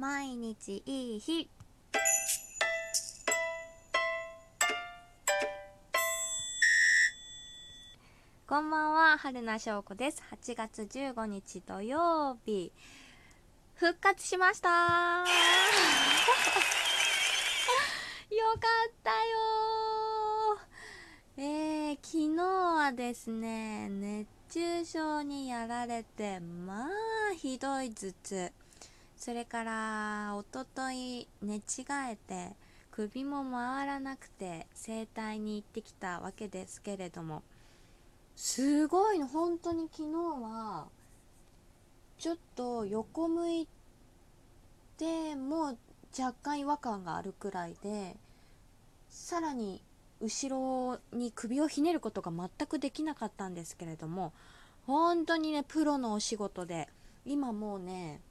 毎日いい日。こんばんは春名翔子です。8月15日土曜日。復活しました。よかったよ。えー、昨日はですね熱中症にやられてまあひどい頭痛。それからおととい寝違えて首も回らなくて整体に行ってきたわけですけれどもすごいの本当に昨日はちょっと横向いてもう若干違和感があるくらいでさらに後ろに首をひねることが全くできなかったんですけれども本当にねプロのお仕事で今もうね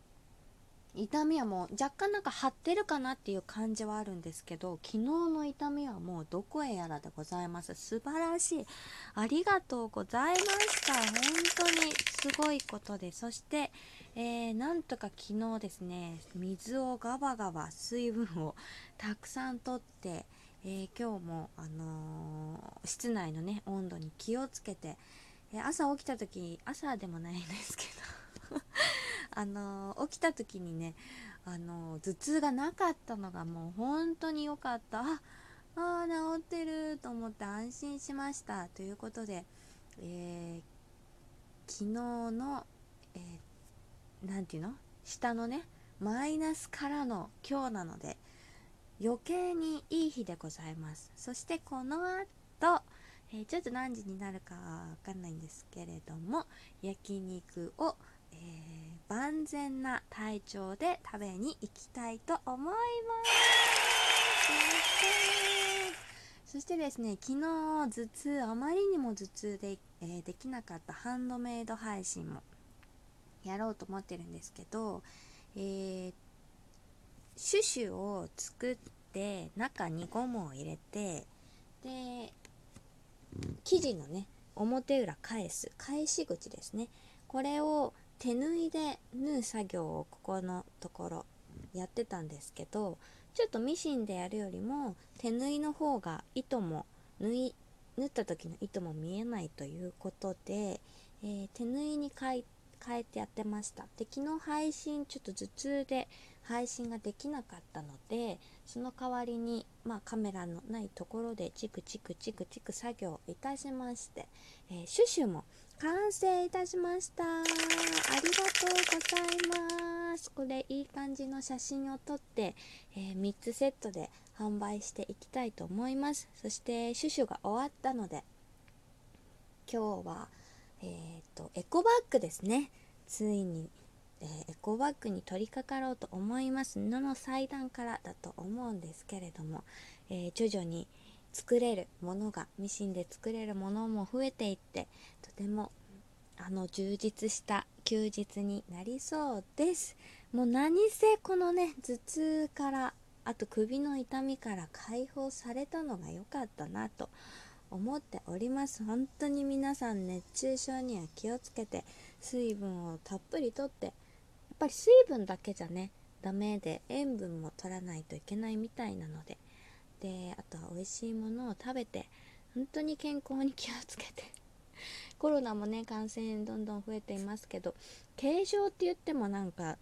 痛みはもう若干なんか張ってるかなっていう感じはあるんですけど昨日の痛みはもうどこへやらでございます。素晴らしい。ありがとうございました。本当にすごいことで。そして、えー、なんとか昨日ですね水をガバガバ水分をたくさんとってえー、今日も、あのー、室内のね温度に気をつけて、え、朝起きた時朝でもないんですけど。あの起きた時にね、あの頭痛がなかったのがもう本当に良かった。ああ治ってると思って安心しました。ということで、え昨日の、えー、て言うの？下のねマイナスからの今日なので余計にいい日でございます。そしてこの後、えー、ちょっと何時になるかわかんないんですけれども焼肉を、えー、万全な体調で食べに行きたいと思います。そしてですね昨日頭痛あまりにも頭痛で、えー、できなかったハンドメイド配信もやろうと思ってるんですけどえー、シュシュを作って中にゴムを入れてで生地のね表裏返す返し口ですね。これを手縫いで縫う作業をここのところやってたんですけどちょっとミシンでやるよりも手縫いの方が糸も縫い縫った時の糸も見えないということで、えー、手縫いに変えてやってました。で昨日配信ちょっと頭痛で配信ができなかったのでその代わりに、まあ、カメラのないところでチクチクチクチク作業いたしまして、えー、シュシュも完成いたしました。ありがとうございます。これいい感じの写真を撮って、えー、3つセットで販売していきたいと思います。そしてシュシュが終わったので今日はえーとエコバッグですね。ついにえー、エコバッグに取り掛かろうと思います。布の祭壇からだと思うんですけれども、え、徐々に作れるものがミシンで作れるものも増えていってとてもあの充実した休日になりそうです。もう何せこのね頭痛からあと首の痛みから解放されたのが良かったなと思っております。本当に皆さん熱中症には気をつけて水分をたっぷりとってやっぱり水分だけじゃねダメで塩分も取らないといけないみたいなのでであとは美味しいものを食べて本当に健康に気をつけて。コロナもね感染どんどん増えていますけど軽症って言ってもなんか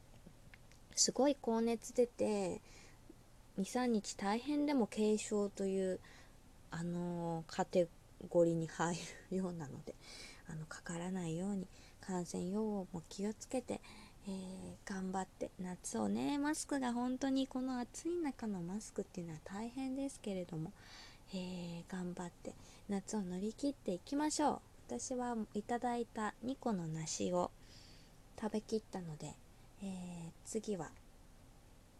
すごい高熱出て23日大変でも軽症というあのー、カテゴリーに入るようなのであのかからないように感染予防も気をつけてえー、頑張って夏をねマスクが本当にこの暑い中のマスクっていうのは大変ですけれども、えー、頑張って夏を乗り切っていきましょう私はいただいた2個の梨を食べきったので、えー、次は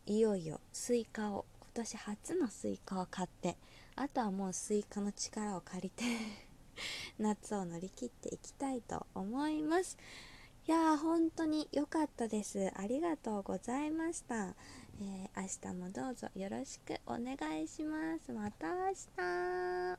いよいよスイカを今年初のスイカを買ってあとはもうスイカの力を借りて 夏を乗り切っていきたいと思います。やー本当に良かったです。ありがとうございました、えー、明日もどうぞよろしくお願いします。また明日。